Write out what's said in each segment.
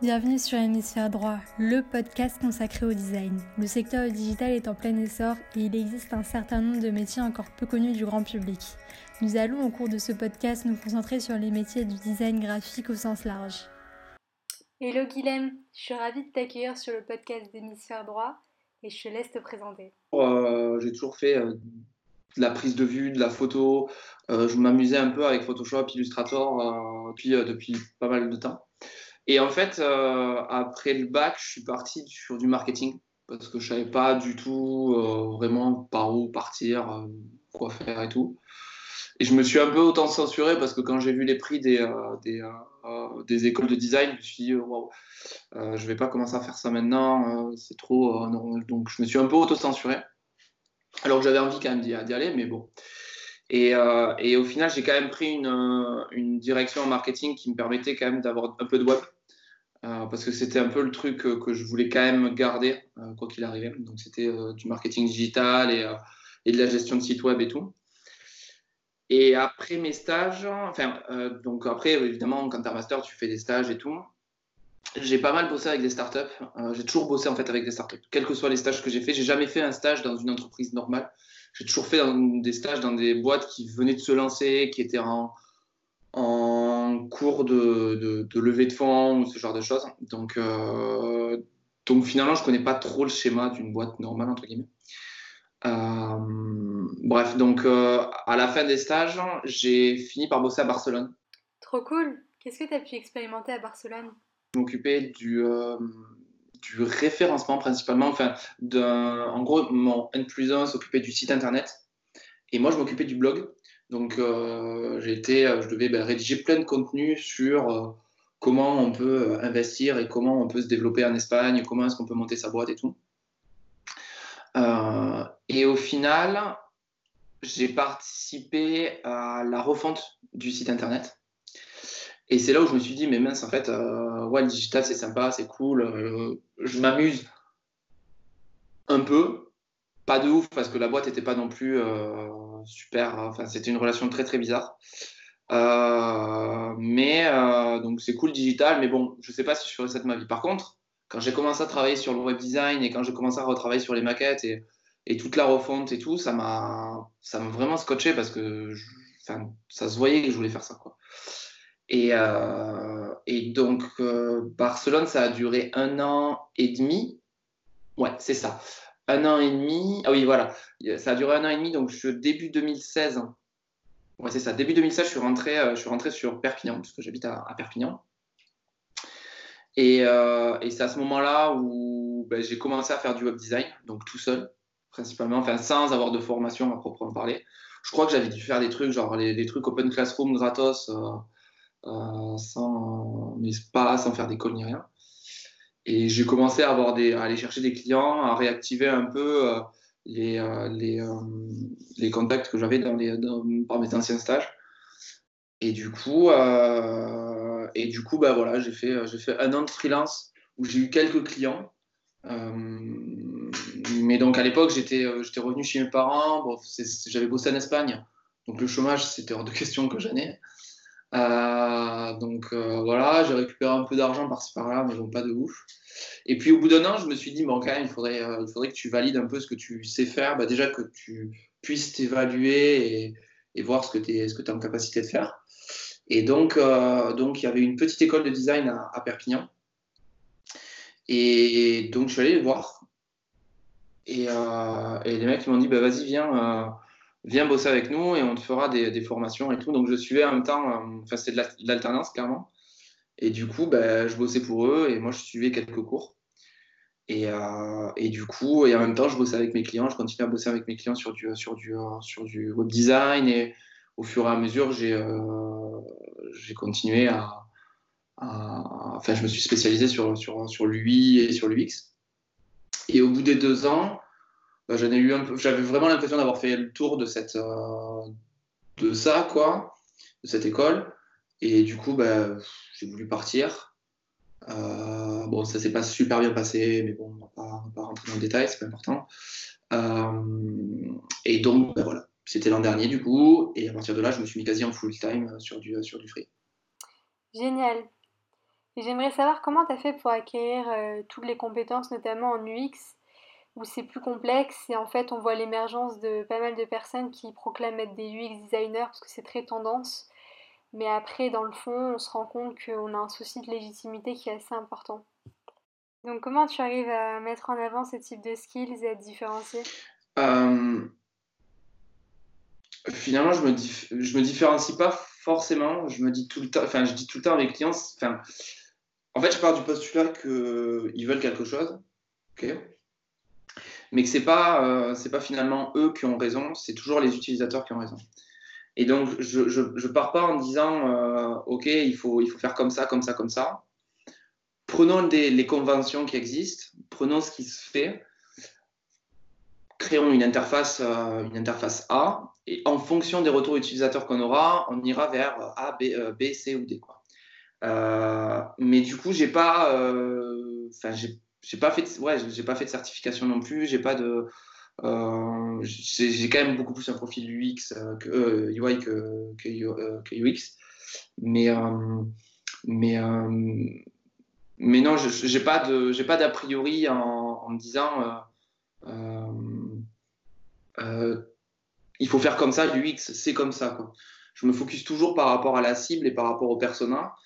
Bienvenue sur Hémisphère Droit, le podcast consacré au design. Le secteur digital est en plein essor et il existe un certain nombre de métiers encore peu connus du grand public. Nous allons au cours de ce podcast nous concentrer sur les métiers du design graphique au sens large. Hello Guilhem, je suis ravie de t'accueillir sur le podcast d'Hémisphère Droit et je te laisse te présenter. Euh, j'ai toujours fait euh, de la prise de vue, de la photo. Euh, je m'amusais un peu avec Photoshop, Illustrator puis, depuis pas mal de temps. Et en fait, euh, après le bac, je suis parti sur du marketing parce que je savais pas du tout euh, vraiment par où partir, euh, quoi faire et tout. Et je me suis un peu autant censuré parce que quand j'ai vu les prix des, des, écoles de design, je me suis dit, waouh, je vais pas commencer à faire ça maintenant, c'est trop. donc je me suis un peu auto-censuré. Alors que j'avais envie quand même d'y aller, mais bon. Et, et, au final, j'ai quand même pris une, une, direction en marketing qui me permettait quand même d'avoir un peu de web. Euh, parce que c'était un peu le truc que, je voulais quand même garder, euh, quoi qu'il arrivait. Donc, c'était euh, du marketing digital et, de la gestion de site web et tout. Et après mes stages, enfin, donc après, évidemment, quand tu as master, tu fais des stages et tout. J'ai pas mal bossé avec des startups. j'ai toujours bossé en fait avec des startups, quels que soient les stages que j'ai fait. J'ai jamais fait un stage dans une entreprise normale. J'ai toujours fait des stages dans des boîtes qui venaient de se lancer, qui étaient en, en cours de, de, levée de fonds ou ce genre de choses. Donc, euh, donc finalement, je connais pas trop le schéma d'une boîte normale, entre guillemets. Euh, bref, donc euh, à la fin des stages, j'ai fini par bosser à Barcelone. Trop cool. Qu'est-ce que tu as pu expérimenter à Barcelone? Je m'occupais du, du référencement principalement. Enfin, en gros, mon N plus 1 s'occupait du site internet et moi, je m'occupais du blog. Donc, euh, été, euh, je devais ben, rédiger plein de contenus sur euh, comment on peut investir et comment on peut se développer en Espagne, comment est-ce qu'on peut monter sa boîte et tout. et au final, j'ai participé à la refonte du site internet. Et c'est là où je me suis dit, mais mince, en fait, ouais, le digital, c'est sympa, c'est cool, je m'amuse un peu, pas de ouf, parce que la boîte n'était pas non plus super. Enfin, c'était une relation très très bizarre. Euh, mais euh, donc c'est cool digital, mais bon, je sais pas si je ferai ça de ma vie. Par contre, quand j'ai commencé à travailler sur le web design et quand j'ai commencé à retravailler sur les maquettes et, et toute la refonte et tout, ça m'a ça m'a vraiment scotché parce que ça se voyait que je voulais faire ça quoi. Et, euh, et donc Barcelone, ça a duré un an et demi. Ouais, c'est ça un an et demi. Ah oui, voilà. Ça a duré un an et demi, donc je, début 2016. Ouais, c'est ça. Début 2016, je suis rentré, euh, je suis rentré sur Perpignan, parce que j'habite à, Perpignan. Euh, et, c'est à ce moment-là où ben, j'ai commencé à faire du web design, donc tout seul, principalement, enfin sans avoir de formation à proprement parler. Je crois que j'avais dû faire des trucs, genre les, trucs Open Classroom gratos, euh, sans, mais pas sans faire d'école ni rien. Et j'ai commencé à, avoir des, à aller chercher des clients, à réactiver un peu euh, les, euh, les, euh, les, contacts que j'avais dans les, par mes anciens stages. Et du coup, et du coup bah, voilà, j'ai fait, j'ai fait un an de freelance où j'ai eu quelques clients. mais donc à l'époque, j'étais, j'étais revenu chez mes parents. Bon, j'avais bossé en Espagne. Donc le chômage, c'était hors de question que j'en ai. Euh, donc euh, voilà, j'ai récupéré un peu d'argent par-ci par-là, mais bon, pas de ouf. Et puis au bout d'un an, je me suis dit, bon, quand même, il faudrait, euh, il faudrait que tu valides un peu ce que tu sais faire. Bah, déjà que tu puisses t'évaluer et, voir ce que tu es, en capacité de faire. Et donc, donc, il y avait une petite école de design à, Perpignan. Et donc, je suis allé les voir. Et, et les mecs m'ont dit, bah, vas-y, viens viens bosser avec nous et on te fera des, formations et tout. Donc je suivais en même temps, euh, enfin c'est de l'alternance clairement. Et du coup, ben, je bossais pour eux et moi je suivais quelques cours. Et, euh, et, du coup, et en même temps, je bossais avec mes clients, je continuais à bosser avec mes clients sur du, sur du, sur du web design et au fur et à mesure, j'ai euh, continué à, Enfin, je me suis spécialisé sur, sur, sur l'UI et sur l'UX. Et au bout des deux ans, bah, eu un peu, j'avais vraiment l'impression d'avoir fait le tour de cette, euh, de ça, quoi, de cette école. Et du coup, bah, j'ai voulu partir. Euh, bon, ça s'est pas super bien passé, mais bon, on va pas, va pas rentrer dans le détail, c'est pas important. Euh, et donc, bah, voilà, c'était l'an dernier du coup, et à partir de là, je me suis mis quasi en full time sur du, sur du free. Génial. J'aimerais savoir comment tu as fait pour acquérir toutes les compétences, notamment en UX, où c'est plus complexe et en fait on voit l'émergence de pas mal de personnes qui proclament être des UX designers parce que c'est très tendance. Mais après, dans le fond, on se rend compte qu'on a un souci de légitimité qui est assez important. Donc comment tu arrives à mettre en avant ce type de skills et à te différencier? Euh, Finalement, je me, me différencie pas forcément. Je me dis tout le temps, enfin, je dis tout le temps à mes clients, enfin, en fait, je pars du postulat qu'ils veulent quelque chose, mais que c'est pas, euh, pas finalement eux qui ont raison, c'est toujours les utilisateurs qui ont raison. Et donc, je ne pars pas en disant, euh, OK, il faut, il faut faire comme ça, comme ça, comme ça. Prenons les conventions qui existent, prenons ce qui se fait, créons une interface, euh, une interface A, et en fonction des retours utilisateurs qu'on aura, on ira vers A, B, B C ou D. Quoi. mais du coup, j'ai pas, enfin, pas fait, ouais, j'ai pas fait de certification non plus, j'ai pas de, euh, j'ai quand même beaucoup plus un profil UX euh, que UI euh, que, UX, mais mais mais non, j'ai pas de j'ai pas d'a priori en, me disant il faut faire comme ça, l'UX c'est comme ça quoi. Je me focus toujours par rapport à la cible et par rapport au persona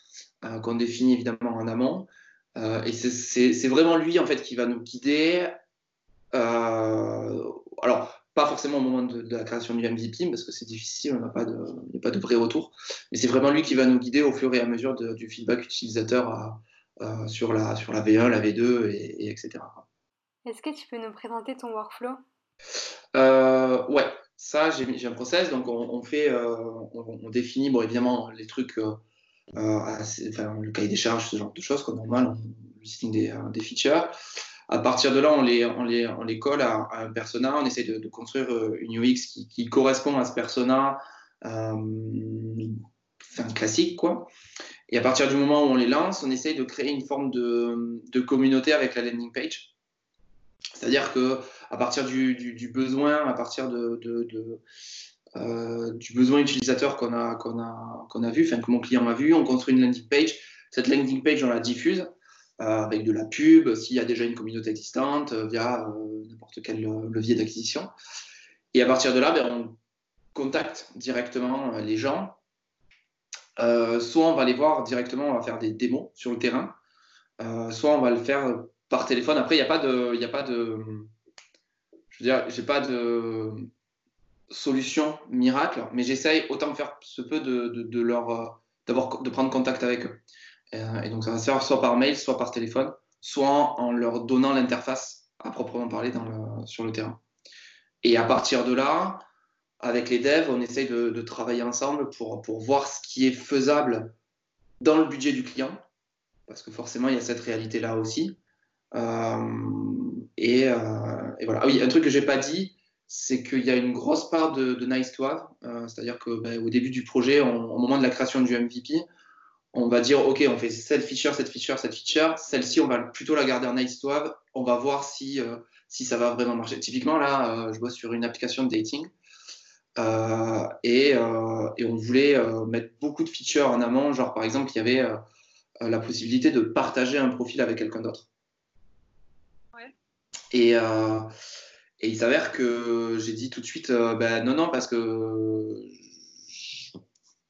qu'on définit évidemment en amont. Et c'est vraiment lui en fait qui va nous guider euh, alors, pas forcément au moment de, la création du MVP, parce que c'est difficile, on n'a pas de, il n'y a pas de vrai retour. Mais c'est vraiment lui qui va nous guider au fur et à mesure du feedback utilisateur sur, la, sur la V1, la V2, et, etc. Est-ce que tu peux nous présenter ton workflow? Euh, Ouais, ça, j'ai un process. Donc, on, fait, euh, on, définit, bon, évidemment, les trucs, euh, enfin, le cahier des charges, ce genre de choses, comme normal, le listing des, des features. À partir de là, on les, on les, on les colle à, un persona, on essaie de, construire euh, une UX qui, qui, correspond à ce persona euh, classique. Quoi. Et à partir du moment où on les lance, on essaye de créer une forme de, de communauté avec la landing page. C'est-à-dire que à partir du, du, besoin, à partir de euh, du besoin utilisateur qu'on a, a, a vu, enfin que mon client a vu, on construit une landing page. Cette landing page, on la diffuse. Euh, avec de la pub, s'il y a déjà une communauté existante, euh, via n'importe quel levier d'acquisition. Et à partir de là, ben, on contacte directement les gens. soit on va les voir directement, on va faire des démos sur le terrain, soit on va le faire par téléphone. Après, il n'y a pas de, il a pas de, je veux dire, j'ai pas de solution miracle, mais j'essaye autant faire ce peu de, leur, d'avoir, de prendre contact avec eux. Euh, et donc, ça va se faire soit par mail, soit par téléphone, soit en leur donnant l'interface à proprement parler sur le terrain. Et à partir de là, avec les devs, on essaye de, travailler ensemble pour, pour, voir ce qui est faisable dans le budget du client, parce que forcément, il y a cette réalité-là aussi. Euh, et, euh, et, voilà. Ah oui, un truc que j'ai pas dit, c'est qu'il y a une grosse part de, nice to have, c'est-à-dire qu'au ben, début du projet, au moment de la création du MVP, on va dire, OK, on fait cette feature, cette feature, cette feature. Celle-ci, on va plutôt la garder en nice to have. On va voir si, euh, si ça va vraiment marcher. Typiquement, là, euh, je bosse sur une application de dating. Euh, et, et, on voulait mettre beaucoup de features en amont. Genre, par exemple, il y avait la possibilité de partager un profil avec quelqu'un d'autre. Ouais. Et, et, il s'avère que j'ai dit tout de suite, ben, non, non, parce que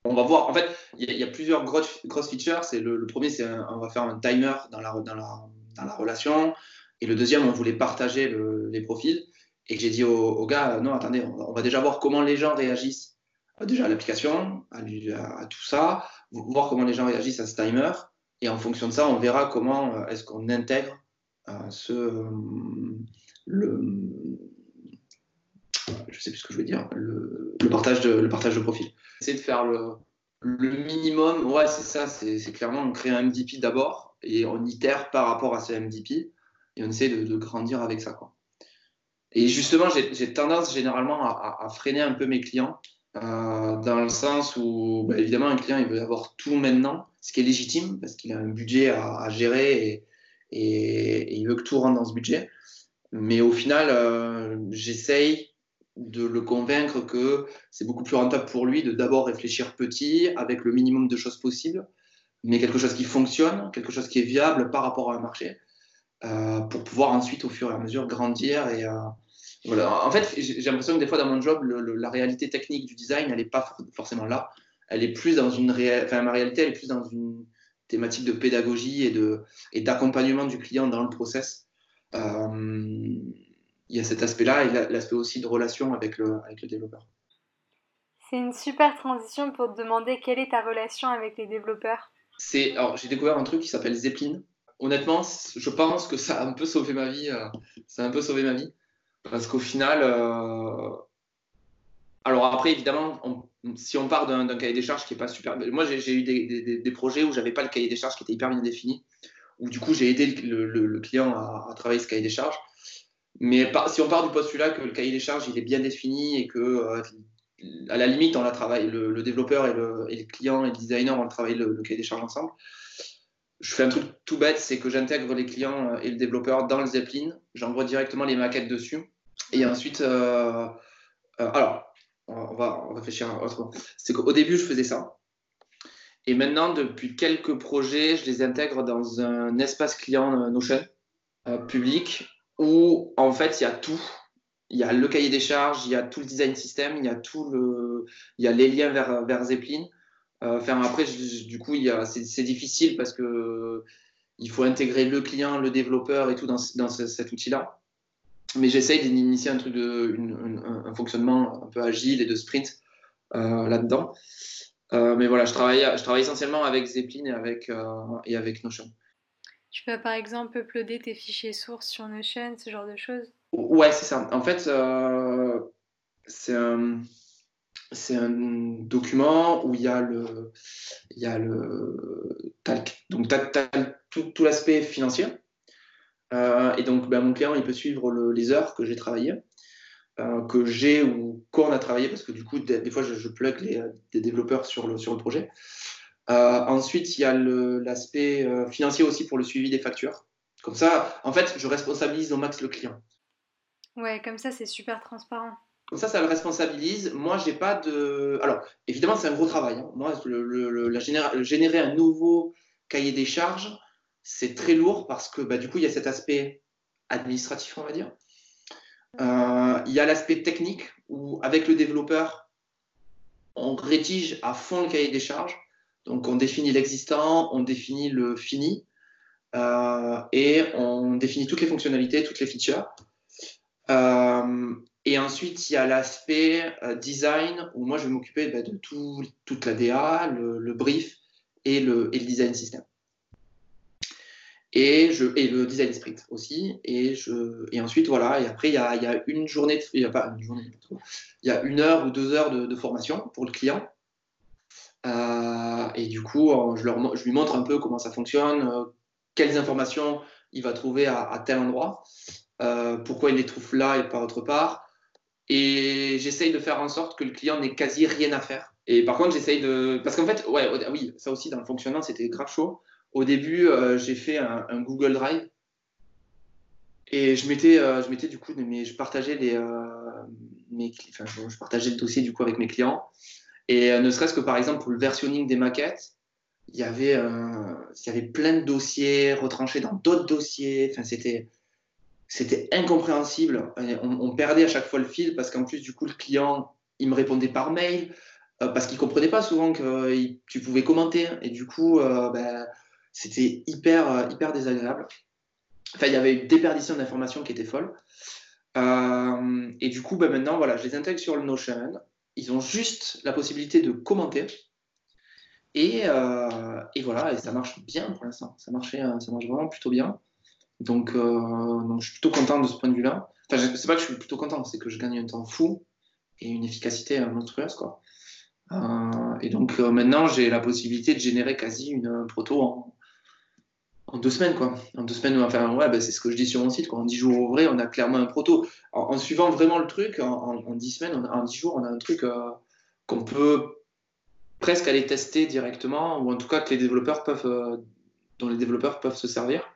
on va voir. En fait, il y, a plusieurs grosses, features. C'est le, premier, c'est on va faire un timer dans la, dans la, relation. Et le deuxième, on voulait partager les profils. Et j'ai dit au, gars, non, attendez, on va, déjà voir comment les gens réagissent euh, déjà à l'application, à, tout ça, voir comment les gens réagissent à ce timer. Et en fonction de ça, on verra comment euh, est-ce qu'on intègre euh, ce, le, je sais plus ce que je veux dire, le, partage, de, le partage de profil. Essayer de faire le, minimum, ouais, c'est ça, c'est clairement on crée un MVP d'abord et on itère par rapport à ce MVP et on essaie de, grandir avec ça. Quoi. Et justement, j'ai tendance généralement à, freiner un peu mes clients euh, dans le sens où, bah, évidemment, un client il veut avoir tout maintenant, ce qui est légitime parce qu'il a un budget à, gérer et, et, il veut que tout rentre dans ce budget. Mais au final, euh, j'essaye de le convaincre que c'est beaucoup plus rentable pour lui de d'abord réfléchir petit, avec le minimum de choses possibles, mais quelque chose qui fonctionne, quelque chose qui est viable par rapport à un marché, pour pouvoir ensuite, au fur et à mesure, grandir. Et, voilà. En fait, j'ai l'impression que des fois, dans mon job, la réalité technique du design, elle n'est pas forcément là. Elle est plus dans une réelle, enfin, ma réalité, elle est plus dans une thématique de pédagogie et de et d'accompagnement du client dans le process. Il y a cet aspect-là et l'aspect aussi de relation avec le, avec le développeur. C'est une super transition pour te demander quelle est ta relation avec les développeurs. C'est alors j'ai découvert un truc qui s'appelle Zeppelin. Honnêtement, je pense que ça a un peu sauvé ma vie. Euh, ça a un peu sauvé ma vie parce qu'au final, euh, alors après évidemment, si on part d'un cahier des charges qui est pas super, moi j'ai eu des, des, projets où j'avais pas le cahier des charges qui était hyper bien défini, où du coup j'ai aidé le, le, client à, à, travailler ce cahier des charges. Mais si on part du postulat que le cahier des charges il est bien défini et que euh, à la limite, on la travaille, le, développeur et le, et client et le designer, on travaille le, cahier des charges ensemble. Je fais un truc tout bête, c'est que j'intègre les clients et le développeur dans le Zeppelin, j'envoie directement les maquettes dessus. Et ensuite, euh, euh, alors, on va, réfléchir autrement. C'est qu'au début, je faisais ça. Et maintenant, depuis quelques projets, je les intègre dans un espace client Notion euh, public où, en fait, il y a tout il y a le cahier des charges, il y a tout le design system, il y a tout le, il y a les liens vers, vers Zeppelin. Euh, après, du coup, c'est difficile parce que il faut intégrer le client, le développeur et tout dans, cet outil-là. Mais j'essaye d'initier un un, fonctionnement un peu agile et de sprint euh, là-dedans. Euh, mais voilà, je travaille, je travaille essentiellement avec Zeppelin et avec, et avec Notion. Tu peux par exemple uploader tes fichiers sources sur Notion, ce genre de choses? Ouais, c'est ça. En fait, euh, c'est un, un, document où il y a le, il y a le, donc tout, tout l'aspect financier. Euh, et donc, ben, mon client, il peut suivre les heures que j'ai travaillées, euh, que j'ai ou qu'on a travaillé, parce que du coup, des, fois, je, je plug les, des développeurs sur le, sur le projet. ensuite, il y a l'aspect financier aussi pour le suivi des factures. Comme ça, en fait, je responsabilise au max le client. Ouais, comme ça, c'est super transparent. Comme ça, ça le responsabilise. Moi, j'ai pas de. Alors, évidemment, c'est un gros travail. Hein. Moi, le, la générer un nouveau cahier des charges, c'est très lourd parce que bah, du coup, il y a cet aspect administratif, on va dire. Euh, il y a l'aspect technique où, avec le développeur, on rédige à fond le cahier des charges. Donc, on définit l'existant, on définit le fini euh, et on définit toutes les fonctionnalités, toutes les features. Euh, et ensuite, il y a l'aspect design où moi je vais m'occuper bah, de tout, toute la DA, le, brief et le, et le, design system. Et, je, et le design sprint aussi. Et, je, et ensuite, voilà. Et après, il y a, y a une journée, il y a pas une journée, il y a une heure ou deux heures de, formation pour le client. Euh, et du coup, je, leur, je lui montre un peu comment ça fonctionne, quelles informations il va trouver à, tel endroit. Euh, pourquoi il les trouve là et pas autre part. Et j'essaye de faire en sorte que le client n'ait quasi rien à faire. Et par contre, j'essaye de. Parce qu'en fait, ouais, oui, ça aussi, dans le fonctionnement, c'était grave chaud. Au début, euh, j'ai fait un, Google Drive. Et je mettais, euh, je mettais du coup, je partageais les, mes, je partageais le dossier du coup avec mes clients. Et ne serait-ce que par exemple pour le versionning des maquettes, il y avait, il y avait plein de dossiers retranchés dans d'autres dossiers. Enfin, c'était, c'était incompréhensible. On, perdait à chaque fois le fil parce qu'en plus, du coup, le client, il me répondait par mail euh, parce qu'il comprenait pas souvent que euh, tu pouvais commenter. Et du coup, euh, ben, c'était hyper, hyper désagréable. Enfin, il y avait une déperdition d'informations qui était folle. et du coup, ben, maintenant, voilà, je les intègre sur le Notion. Ils ont juste la possibilité de commenter. Et, et voilà, et ça marche bien pour l'instant. Ça, ça marche vraiment plutôt bien. Donc, euh, donc, je suis plutôt content de ce point de vue-là. Enfin, c'est pas que je suis plutôt content, c'est que je gagne un temps fou et une efficacité monstrueuse. Quoi. Euh, et donc euh, maintenant, j'ai la possibilité de générer quasi une proto en, deux semaines. Quoi. En deux semaines, enfin, ouais, ben, c'est ce que je dis sur mon site. Quoi. En dix jours ouvrés, on a clairement un proto. En, suivant vraiment le truc, en, dix semaines, en dix jours, on a un truc qu'on peut presque aller tester directement, ou en tout cas que les développeurs peuvent, dont les développeurs peuvent se servir.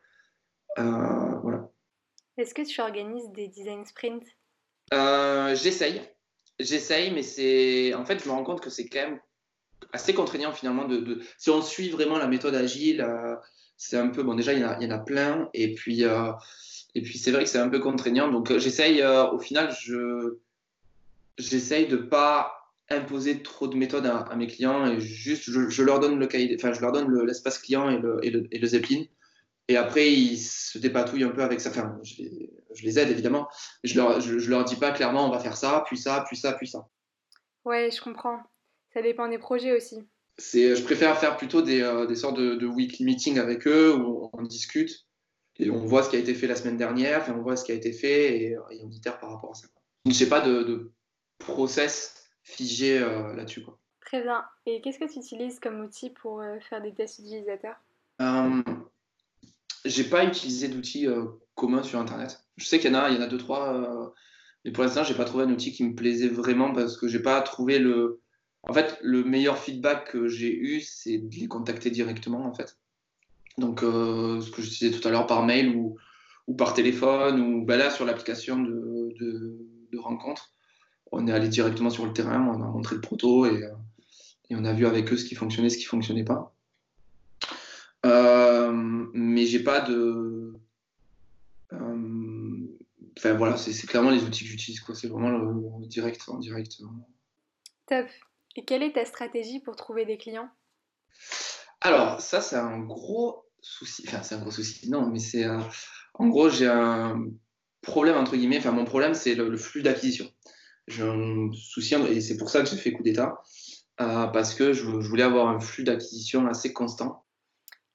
Euh, voilà. Est-ce que tu organises des design sprints? Euh, J'essaye. J'essaye, mais c'est. En fait, je me rends compte que c'est quand même assez contraignant finalement. De, si on suit vraiment la méthode agile, c'est un peu bon. Déjà, il y, en a, y en a plein, et puis et puis c'est vrai que c'est un peu contraignant. Donc j'essaye, au final, je j'essaye de pas imposer trop de méthodes à, mes clients et juste je, leur donne le cahier, enfin je leur donne l'espace client et le, et le, et le Zeppelin. Et après, ils se dépatouillent un peu avec ça. Enfin, je les, aide évidemment. Je leur, je, leur dis pas clairement on va faire ça, puis ça, puis ça, puis ça. Ouais, je comprends. Ça dépend des projets aussi. C'est, je préfère faire plutôt des, euh, des sortes de, de, weekly meetings avec eux où on discute et on voit ce qui a été fait la semaine dernière, on voit ce qui a été fait et, et on itère par rapport à ça. Je sais pas de, de process figé euh, là-dessus. Très bien. Et qu'est-ce que tu utilises comme outil pour euh, faire des tests utilisateurs? Euh, J'ai pas utilisé d'outils communs sur Internet. Je sais qu'il y en a, il y en a deux trois, mais pour l'instant, j'ai pas trouvé un outil qui me plaisait vraiment parce que j'ai pas trouvé le. En fait, le meilleur feedback que j'ai eu, c'est de les contacter directement, en fait. Donc, ce que je disais tout à l'heure par mail ou, par téléphone ou ben là sur l'application de, rencontre on est allé directement sur le terrain, on a montré le proto et, euh, on a vu avec eux ce qui fonctionnait, ce qui fonctionnait pas. Euh, mais j'ai pas de. Euh, enfin voilà, c'est clairement les outils que j'utilise. C'est vraiment le, direct, en direct. Top. Et quelle est ta stratégie pour trouver des clients? Alors, ça, c'est un gros souci. Enfin, c'est un gros souci, non, mais c'est. en gros, j'ai un problème, entre guillemets. Enfin, mon problème, c'est le, flux d'acquisition j'ai un souci, et c'est pour ça que j'ai fait coup d'État, euh, parce que je, voulais avoir un flux d'acquisition assez constant.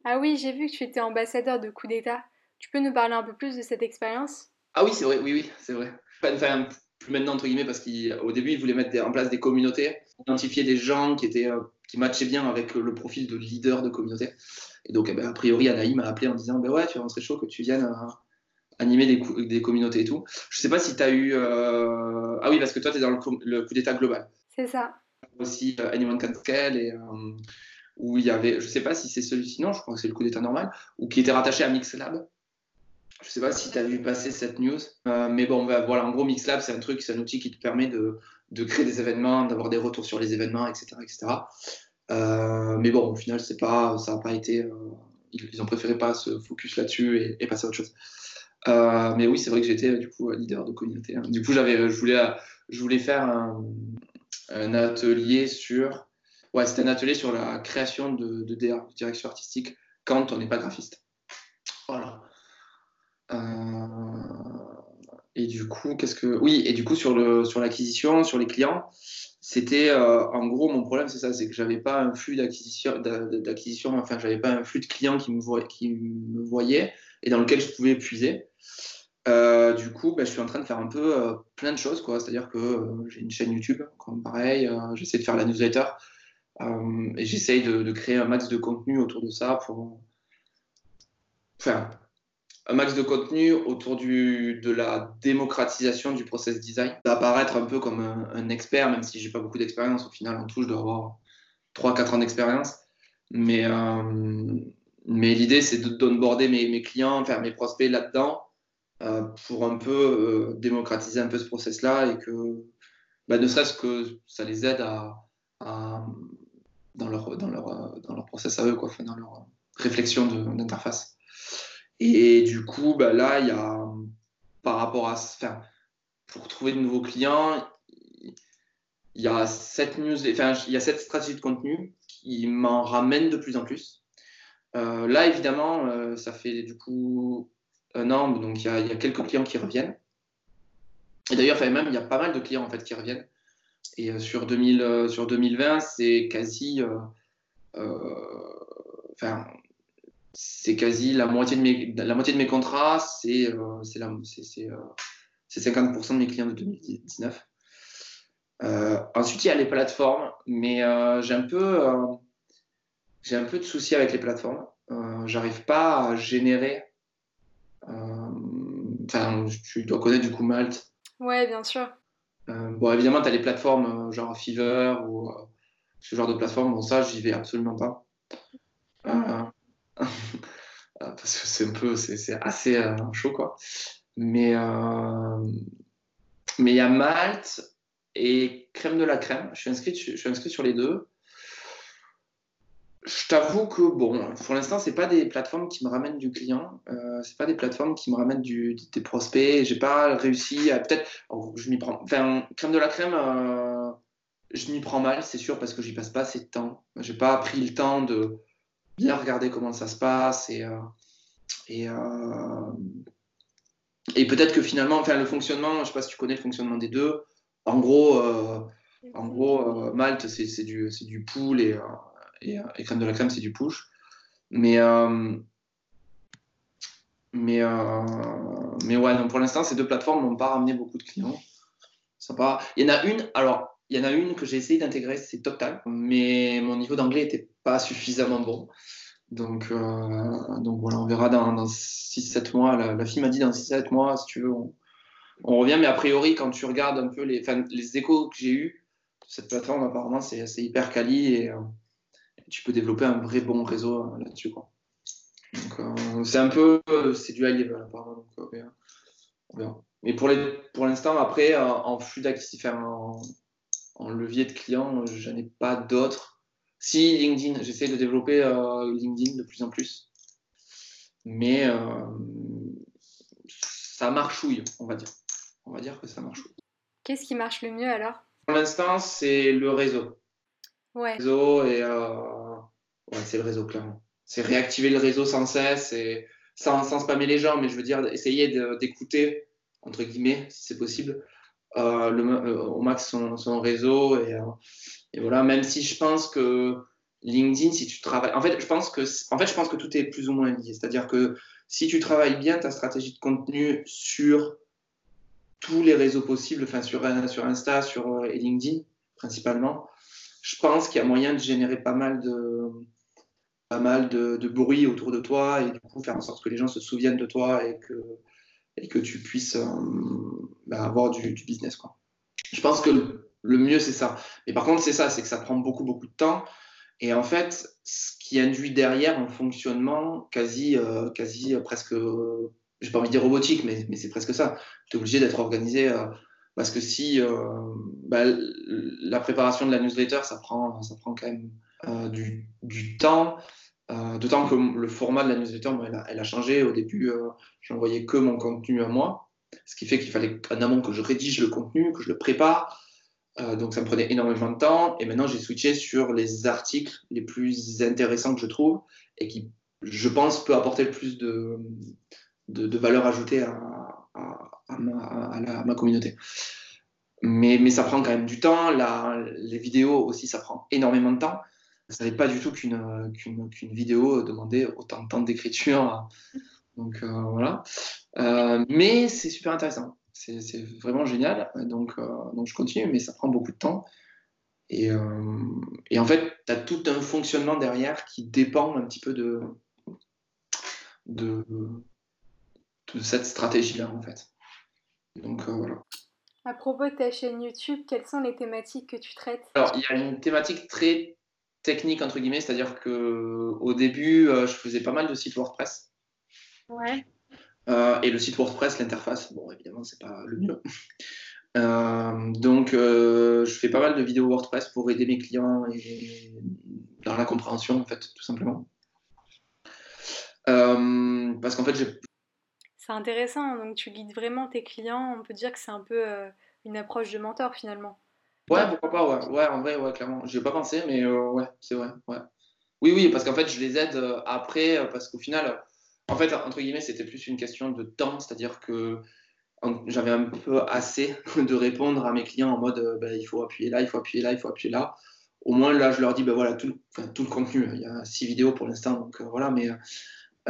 Ah oui, j'ai vu que tu étais ambassadeur de coup d'État. Tu peux nous parler un peu plus de cette expérience? Ah oui, c'est vrai, oui, oui, c'est vrai. Enfin, plus maintenant, entre guillemets, parce qu'au début, ils voulaient mettre en place des communautés, identifier des gens qui, étaient, euh, qui matchaient bien avec le profil de leader de communauté. Et donc, eh ben, a priori, Anaïm m'a appelé en disant ben ouais, tu serait chaud que tu viennes. Euh, animer des, des, communautés et tout. Je sais pas si tu as eu. Euh, ah oui, parce que toi, tu es dans le, coup d'état global. C'est ça. Aussi euh, Anyone Can Scale, et, euh, où il y avait. Je sais pas si c'est celui-ci, non, je crois que c'est le coup d'état normal, ou qui était rattaché à Mixlab. Je sais pas si tu as vu passer cette news. mais bon, bah, voilà, en gros, Mixlab, c'est un truc, c'est un outil qui te permet de, de créer des événements, d'avoir des retours sur les événements, etc. etc. mais bon, au final, pas, ça n'a pas été. ils, ont préféré pas se focus là-dessus et, passer à autre chose. Euh, mais oui, c'est vrai que j'étais du coup leader de communauté. Hein. Du coup, je voulais, je voulais faire un, atelier sur, ouais, c'était un atelier sur la création de, de direction artistique, quand on n'est pas graphiste. Euh, et du coup, qu'est-ce que, oui, et du coup sur le, sur l'acquisition, sur les clients, c'était, euh, en gros, mon problème, c'est ça, c'est que j'avais pas un flux d'acquisition, d'acquisition, enfin, j'avais pas un flux de clients qui me, voyaient et dans lequel je pouvais puiser. Euh, du coup, bah, je suis en train de faire un peu plein de choses. C'est-à-dire que euh, j'ai une chaîne YouTube, comme pareil, j'essaie de faire la newsletter et j'essaye de, créer un max de contenu autour de ça pour. Enfin, un max de contenu autour du, de la démocratisation du process design. D'apparaître un peu comme un, expert, même si j'ai pas beaucoup d'expérience. Au final, en tout, je dois avoir 3-4 ans d'expérience. Mais mais l'idée, c'est d'onboarder mes, mes clients, faire mes prospects là-dedans euh, pour un peu euh, démocratiser un peu ce process-là et que, bah, ne serait-ce que ça les aide à, dans, leur, dans, leur, dans leur process à eux, quoi, dans leur réflexion d'interface. Et du coup, bah, là, il y a, par rapport à, enfin, pour trouver de nouveaux clients, il y a cette news, enfin, il y a cette stratégie de contenu qui m'en ramène de plus en plus. Euh, là, évidemment, euh, ça fait du coup un an, donc il y, a quelques clients qui reviennent. Et d'ailleurs, même, il y a pas mal de clients en fait qui reviennent. Et euh, sur, 2000, sur 2020, c'est quasi, enfin, c'est quasi la moitié de mes, la moitié de mes contrats, c'est c'est 50% de mes clients de 2019. ensuite, il y a les plateformes, mais j'ai un peu j'ai un peu de soucis avec les plateformes. Euh, J'arrive pas à générer. Euh, enfin, tu dois connaître du coup Malte. Ouais, bien sûr. Euh, bon, évidemment, tu as les plateformes euh, genre Fever ou ce genre de plateforme. Bon, ça, j'y vais absolument pas. Parce que c'est un peu, c'est assez chaud, quoi. Mais mais il y a Malte et Crème de la Crème. Je suis inscrit, je suis inscrit sur les deux. Je t'avoue que bon, pour l'instant, c'est pas des plateformes qui me ramènent du client. Euh, c'est pas des plateformes qui me ramènent des prospects. J'ai pas réussi à peut-être. Oh, je m'y prends. Enfin, crème de la crème, euh, je m'y prends mal, c'est sûr, parce que j'y passe pas assez de temps. J'ai pas pris le temps de bien regarder comment ça se passe et euh, euh, et peut-être que finalement, enfin, le fonctionnement, je sais pas si tu connais le fonctionnement des deux. En gros, euh, en gros, Malte, c'est du du pool et et, et, crème de la crème, c'est du push. Mais, mais, mais ouais, donc pour l'instant, ces deux plateformes n'ont pas ramené beaucoup de clients. Sympa. Il y en a une, alors, il y en a une que j'ai essayé d'intégrer, c'est TopTal, mais mon niveau d'anglais n'était pas suffisamment bon. Donc, euh, donc voilà, on verra dans, dans 6-7 mois. La, fille m'a dit dans 6-7 mois, si tu veux, on, revient. Mais a priori, quand tu regardes un peu les, échos que j'ai eus, cette plateforme, apparemment, c'est hyper quali et, tu peux développer un vrai bon réseau euh, là-dessus. Euh, c'est un peu, euh, c'est du high level apparemment. Mais pour l'instant, après, en flux d'actifs, en, levier de clients, je n'en ai pas d'autres. Si LinkedIn, j'essaie de développer LinkedIn de plus en plus. Mais ça marchouille, on va dire. On va dire que ça marchouille. Qu'est-ce qui marche le mieux alors? Pour l'instant, c'est le réseau. Ouais. Réseau et Ouais, c'est le réseau, clairement. C'est réactiver le réseau sans cesse et sans, sans spammer les gens, mais je veux dire, essayer d'écouter, entre guillemets, si c'est possible, euh, le, euh, au max son, son réseau. Et, euh, et, voilà, même si je pense que LinkedIn, si tu travailles. En fait, je pense que, en fait, je pense que tout est plus ou moins lié. C'est-à-dire que si tu travailles bien ta stratégie de contenu sur tous les réseaux possibles, enfin sur, sur Insta, sur et LinkedIn principalement, je pense qu'il y a moyen de générer pas mal de, pas mal de, bruit autour de toi et du coup faire en sorte que les gens se souviennent de toi et que, et que tu puisses euh, bah, avoir du, business. Je pense que le, mieux, c'est ça. Mais par contre, c'est ça, c'est que ça prend beaucoup, beaucoup de temps. Et en fait, ce qui induit derrière un fonctionnement quasi, euh, quasi euh, presque, euh, j'ai pas envie de dire robotique, mais, c'est presque ça. Tu es obligé d'être organisé. Parce que si bah, la préparation de la newsletter, ça prend, ça prend quand même du, temps. Euh, D'autant que le format de la newsletter, elle, a, changé. Au début, euh, j'envoyais que mon contenu à moi, ce qui fait qu'il fallait en amont que je rédige le contenu, que je le prépare. Euh, donc ça me prenait énormément de temps. Et maintenant, j'ai switché sur les articles les plus intéressants que je trouve et qui, je pense, peut apporter le plus de, valeur ajoutée à, ma, communauté. Mais, ça prend quand même du temps. Les vidéos aussi, ça prend énormément de temps je savais pas du tout qu'une qu qu vidéo demandait autant de temps d'écriture. Donc euh, voilà. Euh, mais c'est super intéressant. C'est vraiment génial. Donc, euh, donc je continue, mais ça prend beaucoup de temps. Et, euh, et en fait, tu as tout un fonctionnement derrière qui dépend un petit peu de, de, de cette stratégie-là, en fait. Donc euh, voilà. À propos de ta chaîne YouTube, quelles sont les thématiques que tu traites? Alors, il y a une thématique très technique entre guillemets, c'est-à-dire que au début, euh, je faisais pas mal de sites WordPress. Ouais. Euh, et le site WordPress, l'interface, bon évidemment c'est pas le mieux. Euh, donc je fais pas mal de vidéos WordPress pour aider mes clients et dans la compréhension en fait, tout simplement. parce qu'en fait j'ai. C'est intéressant, donc tu guides vraiment tes clients. On peut dire que c'est un peu une approche de mentor finalement. Ouais, pourquoi pas, ouais. Ouais, en vrai, ouais, clairement. J'y ai pas pensé, mais euh, ouais, c'est vrai, ouais. Oui, oui, parce qu'en fait, je les aide euh, après, euh, parce qu'au final, en fait, entre guillemets, c'était plus une question de temps, c'est-à-dire que j'avais un peu assez de répondre à mes clients en mode, bah, il faut appuyer là, il faut appuyer là, il faut appuyer là. Au moins, là, je leur dis, ben voilà, tout, enfin, tout le contenu. Il y a six vidéos pour l'instant, donc voilà, mais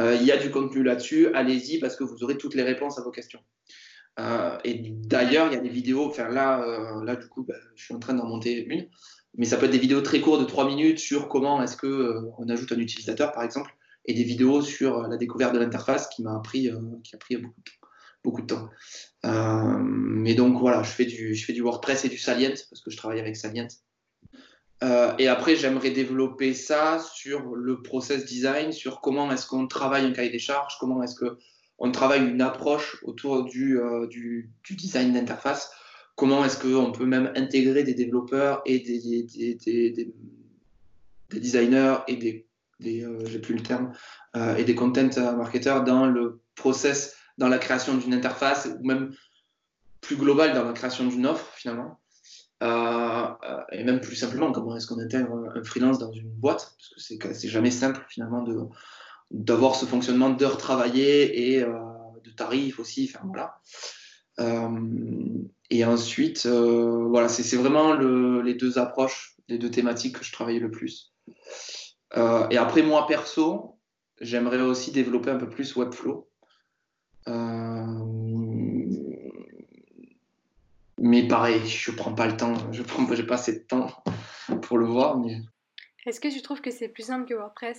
il y a du contenu là-dessus. Allez-y, parce que vous aurez toutes les réponses à vos questions. Euh, et d'ailleurs, il y a des vidéos, enfin là, euh, là du coup, bah, je suis en train d'en monter une, mais ça peut être des vidéos très courtes de 3 minutes sur comment est-ce que euh, on ajoute un utilisateur, par exemple, et des vidéos sur la découverte de l'interface qui m'a pris, qui a pris beaucoup de temps. Beaucoup de temps. mais donc voilà, je fais, du, je fais du WordPress et du Salient parce que je travaille avec Salient. et après, j'aimerais développer ça sur le process design, sur comment est-ce qu'on travaille un cahier des charges, comment est-ce que on travaille une approche autour du, euh, du, design d'interface. Comment est-ce qu'on peut même intégrer des développeurs et des, des, des, des designers et des, des j'ai plus le terme, et des content marketers dans le process, dans la création d'une interface, ou même plus global dans la création d'une offre finalement. et même plus simplement, comment est-ce qu'on intègre un freelance dans une boîte? Parce que c'est jamais simple finalement de d'avoir ce fonctionnement d'heures travaillées et de tarifs aussi. Enfin, voilà. et ensuite, voilà, c'est vraiment le, les deux approches, les deux thématiques que je travaillais le plus. et après, moi perso, j'aimerais aussi développer un peu plus Webflow. mais pareil, je prends pas le temps, je prends, j'ai pas assez de temps pour le voir. Est-ce que tu trouves que c'est plus simple que WordPress?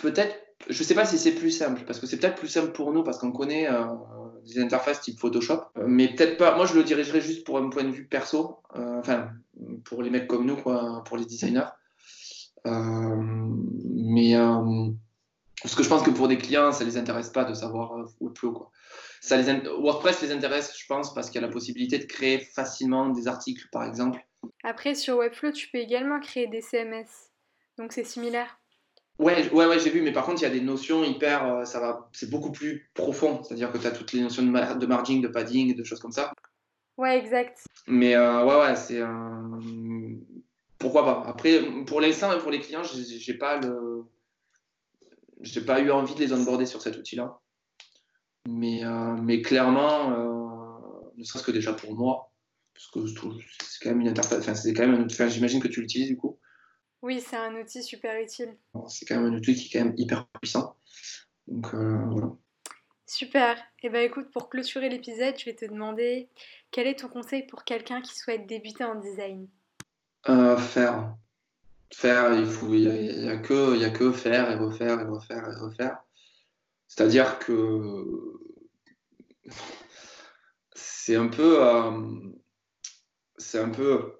Peut-être, je sais pas si c'est plus simple, parce que c'est peut-être plus simple pour nous, parce qu'on connaît euh, des interfaces type Photoshop, mais peut-être pas. Moi, je le dirigerais juste pour un point de vue perso, euh, enfin, pour les mecs comme nous, quoi, pour les designers. Euh, mais parce que je pense que pour des clients, ça les intéresse pas de savoir Webflow, quoi. Ça les WordPress les intéresse, je pense, parce qu'il y a la possibilité de créer facilement des articles, par exemple. Après, sur Webflow, tu peux également créer des CMS. Donc, c'est similaire. Ouais, ouais, ouais j'ai vu, mais par contre, il y a des notions hyper. Euh, ça va, c'est beaucoup plus profond. C'est-à-dire que tu as toutes les notions de, de margin, de padding, de choses comme ça. Ouais, exact. Mais euh, ouais, ouais, c'est. Pourquoi pas Après, pour l'instant pour les clients, j'ai pas le. J'ai pas eu envie de les onboarder sur cet outil-là. Mais, euh, mais clairement, ne serait-ce que déjà pour moi, parce que c'est quand même une interface. Enfin, c'est quand même un outil. J'imagine que tu l'utilises du coup. Oui, c'est un outil super utile. C'est quand même un outil qui est quand même hyper puissant. Donc euh, voilà. Super. Et eh ben écoute, pour clôturer l'épisode, je vais te demander quel est ton conseil pour quelqu'un qui souhaite débuter en design? Euh, Faire. Faire, il faut, il y, a, que, il y a que faire et refaire et refaire et refaire. C'est-à-dire que c'est un peu, euh, c'est un peu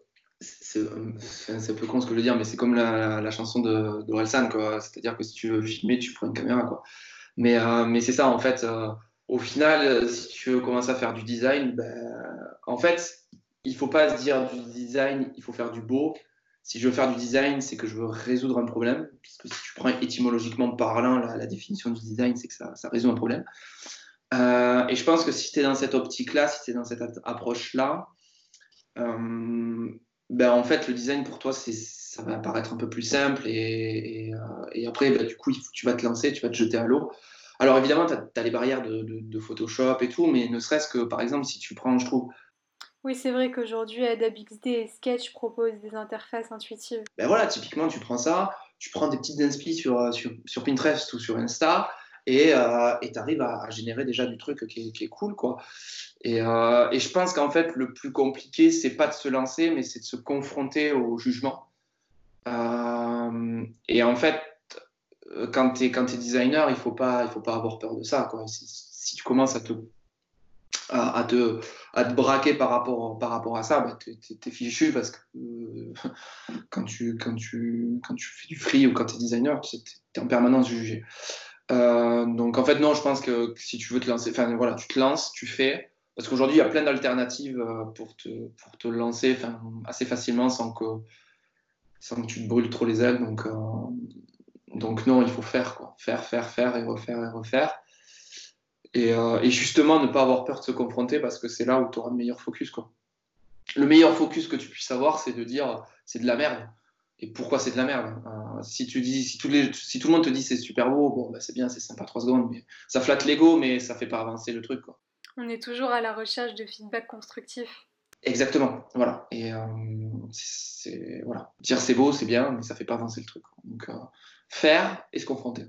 c'est un peu con ce que je veux dire, mais c'est comme la, chanson de, de quoi. C'est-à-dire que si tu veux filmer, tu prends une caméra, quoi. Mais, euh, mais c'est ça, en fait. Euh, au final, si tu veux commencer à faire du design, ben, en fait, il faut pas se dire du design, il faut faire du beau. Si je veux faire du design, c'est que je veux résoudre un problème. Parce que si tu prends étymologiquement parlant, la, définition du design, c'est que ça, résout un problème. Euh, et je pense que si tu es dans cette optique-là, si tu es dans cette approche-là, ben, en fait, le design pour toi, ça va paraître un peu plus simple. Et, euh, après, ben, du coup, tu vas te lancer, tu vas te jeter à l'eau. Alors évidemment, tu as, les barrières de, Photoshop et tout, mais ne serait-ce que, par exemple, si tu prends, je trouve... Oui, c'est vrai qu'aujourd'hui, Adobe XD et Sketch proposent des interfaces intuitives. Ben voilà, typiquement, tu prends ça, tu prends des petites inspi sur, euh, sur, sur Pinterest ou sur Insta, et euh, tu arrives à, générer déjà du truc qui est, cool quoi. Et, euh, et je pense qu'en fait le plus compliqué c'est pas de se lancer mais c'est de se confronter au jugement. Euh, et en fait quand tu es, es designer il faut pas il faut pas avoir peur de ça quoi. Si, tu commences à te à, te, à te braquer par rapport, par rapport à ça, bah, tu es, fichu parce que quand, tu, quand, tu, quand tu fais du free ou quand tu es designer, tu es en permanence jugé. Euh, donc en fait non, je pense que si tu veux te lancer, enfin voilà, tu te lances, tu fais, parce qu'aujourd'hui il y a plein d'alternatives euh, pour te, pour te lancer, assez facilement sans que sans que tu te brûles trop les ailes. Donc euh, donc non, il faut faire quoi, faire, faire, faire et refaire et refaire. Et, et justement ne pas avoir peur de se confronter parce que c'est là où tu auras le meilleur focus quoi. Le meilleur focus que tu puisses avoir, c'est de dire c'est de la merde et pourquoi c'est de la merde. Euh, si tu dis, si, les, si, tout le monde te dit c'est super beau, bon, bah, c'est bien, c'est sympa trois secondes, mais ça flatte l'ego, mais ça fait pas avancer le truc. Quoi. On est toujours à la recherche de feedback constructif. Exactement, voilà. Et euh, c'est voilà, dire c'est beau, c'est bien, mais ça fait pas avancer le truc. Donc euh, faire et se confronter.